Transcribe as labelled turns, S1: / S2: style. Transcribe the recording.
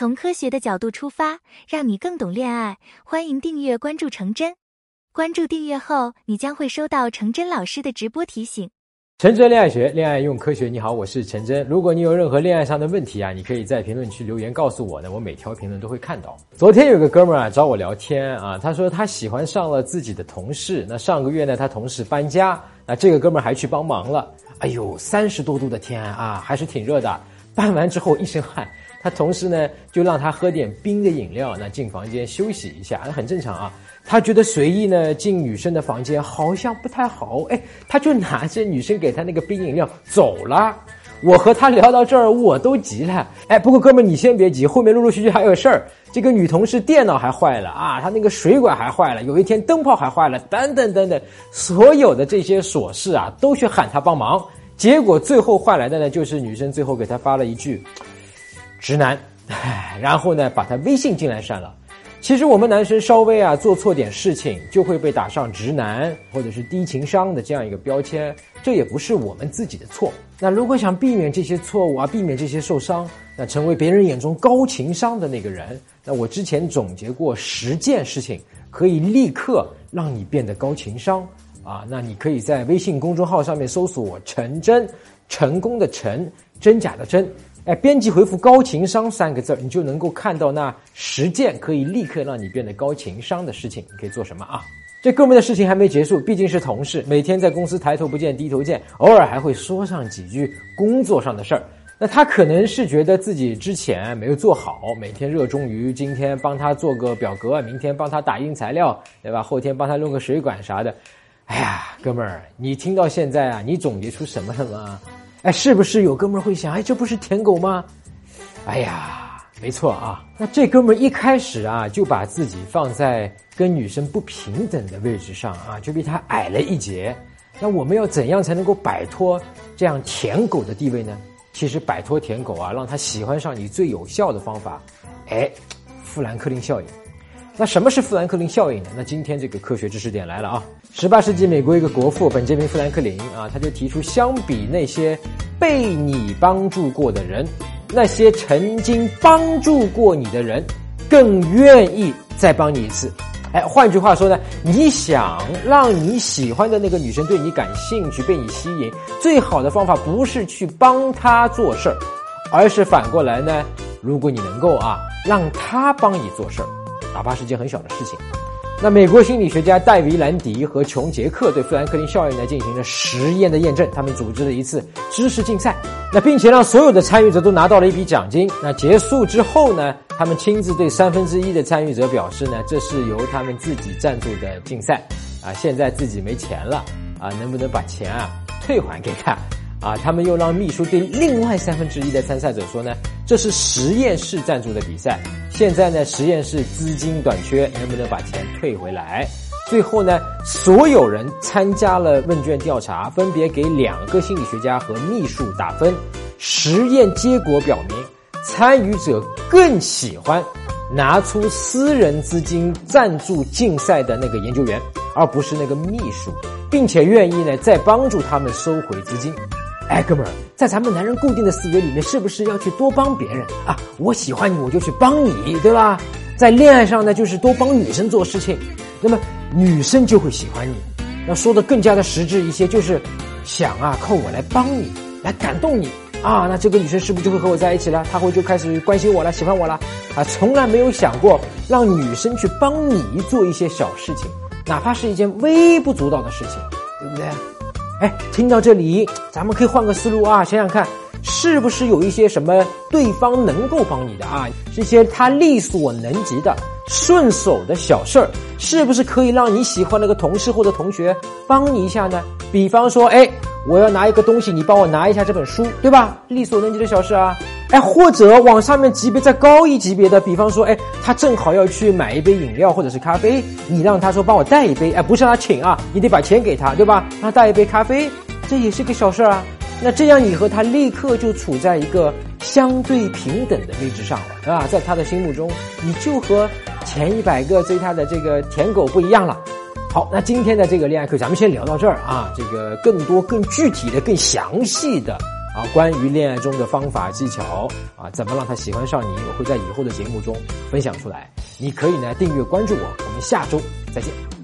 S1: 从科学的角度出发，让你更懂恋爱。欢迎订阅关注程真。关注订阅后，你将会收到程真老师的直播提醒。
S2: 陈真恋爱学，恋爱用科学。你好，我是陈真。如果你有任何恋爱上的问题啊，你可以在评论区留言告诉我呢，我每条评论都会看到。昨天有个哥们儿啊找我聊天啊，他说他喜欢上了自己的同事。那上个月呢，他同事搬家，那这个哥们儿还去帮忙了。哎呦，三十多度的天啊，还是挺热的。搬完之后一身汗。他同事呢，就让他喝点冰的饮料，那进房间休息一下，那很正常啊。他觉得随意呢进女生的房间好像不太好，哎，他就拿着女生给他那个冰饮料走了。我和他聊到这儿，我都急了。哎，不过哥们你先别急，后面陆陆续续还有事儿。这个女同事电脑还坏了啊，她那个水管还坏了，有一天灯泡还坏了，等等等等，所有的这些琐事啊，都去喊他帮忙。结果最后换来的呢，就是女生最后给他发了一句。直男，然后呢，把他微信进来删了。其实我们男生稍微啊做错点事情，就会被打上直男或者是低情商的这样一个标签，这也不是我们自己的错。那如果想避免这些错误啊，避免这些受伤，那成为别人眼中高情商的那个人，那我之前总结过十件事情，可以立刻让你变得高情商啊。那你可以在微信公众号上面搜索“陈真”，成功的陈，真假的真。哎，编辑回复“高情商”三个字你就能够看到那十件可以立刻让你变得高情商的事情。你可以做什么啊？这哥们的事情还没结束，毕竟是同事，每天在公司抬头不见低头见，偶尔还会说上几句工作上的事儿。那他可能是觉得自己之前没有做好，每天热衷于今天帮他做个表格，明天帮他打印材料，对吧？后天帮他弄个水管啥的。哎呀，哥们儿，你听到现在啊，你总结出什么了吗？哎，是不是有哥们儿会想，哎，这不是舔狗吗？哎呀，没错啊。那这哥们儿一开始啊，就把自己放在跟女生不平等的位置上啊，就比她矮了一截。那我们要怎样才能够摆脱这样舔狗的地位呢？其实摆脱舔狗啊，让他喜欢上你最有效的方法，哎，富兰克林效应。那什么是富兰克林效应呢？那今天这个科学知识点来了啊！十八世纪美国一个国父本杰明·富兰克林啊，他就提出，相比那些被你帮助过的人，那些曾经帮助过你的人，更愿意再帮你一次。哎，换句话说呢，你想让你喜欢的那个女生对你感兴趣、被你吸引，最好的方法不是去帮她做事儿，而是反过来呢，如果你能够啊，让她帮你做事儿。哪怕是件很小的事情，那美国心理学家戴维·兰迪和琼·杰克对富兰克林效应呢进行了实验的验证。他们组织了一次知识竞赛，那并且让所有的参与者都拿到了一笔奖金。那结束之后呢，他们亲自对三分之一的参与者表示呢，这是由他们自己赞助的竞赛，啊，现在自己没钱了，啊，能不能把钱啊退还给他？啊，他们又让秘书对另外三分之一的参赛者说呢，这是实验室赞助的比赛，现在呢实验室资金短缺，能不能把钱退回来？最后呢，所有人参加了问卷调查，分别给两个心理学家和秘书打分。实验结果表明，参与者更喜欢拿出私人资金赞助竞赛的那个研究员，而不是那个秘书，并且愿意呢再帮助他们收回资金。哎，哥们儿，在咱们男人固定的思维里面，是不是要去多帮别人啊？我喜欢你，我就去帮你，对吧？在恋爱上呢，就是多帮女生做事情，那么女生就会喜欢你。要说的更加的实质一些，就是想啊，靠我来帮你，来感动你啊，那这个女生是不是就会和我在一起了？她会就开始关心我了，喜欢我了啊？从来没有想过让女生去帮你做一些小事情，哪怕是一件微不足道的事情，对不对？哎，听到这里，咱们可以换个思路啊，想想看，是不是有一些什么对方能够帮你的啊？这些他力所能及的、顺手的小事儿，是不是可以让你喜欢那个同事或者同学帮你一下呢？比方说，哎，我要拿一个东西，你帮我拿一下这本书，对吧？力所能及的小事啊。哎，或者往上面级别再高一级别的，比方说，哎，他正好要去买一杯饮料或者是咖啡，你让他说帮我带一杯，哎，不是让他请啊，你得把钱给他，对吧？让他带一杯咖啡，这也是个小事儿啊。那这样你和他立刻就处在一个相对平等的位置上了，对吧？在他的心目中，你就和前一百个追他的这个舔狗不一样了。好，那今天的这个恋爱课咱们先聊到这儿啊，这个更多、更具体的、更详细的。啊，关于恋爱中的方法技巧啊，怎么让他喜欢上你，我会在以后的节目中分享出来。你可以呢订阅关注我，我们下周再见。